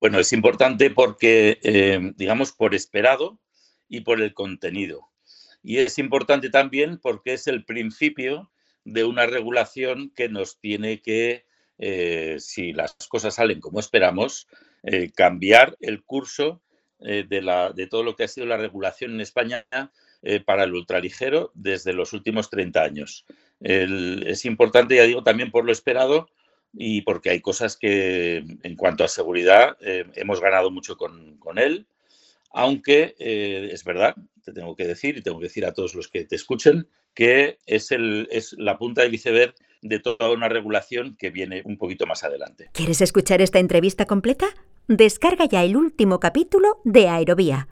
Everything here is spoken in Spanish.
Bueno, es importante porque, eh, digamos, por esperado y por el contenido. Y es importante también porque es el principio de una regulación que nos tiene que, eh, si las cosas salen como esperamos, eh, cambiar el curso de, la, de, todo lo que ha sido la regulación en España para el ultraligero desde los últimos 30 años. es importante, ya digo, también por lo esperado y porque hay cosas que en cuanto a seguridad eh, hemos ganado mucho con, él, aunque eh, es verdad, te tengo que decir y tengo que decir a todos los que te escuchen que es, el, es la punta del iceberg de toda una regulación que viene un poquito más adelante. ¿Quieres escuchar esta entrevista completa? Descarga ya el último capítulo de Aerovía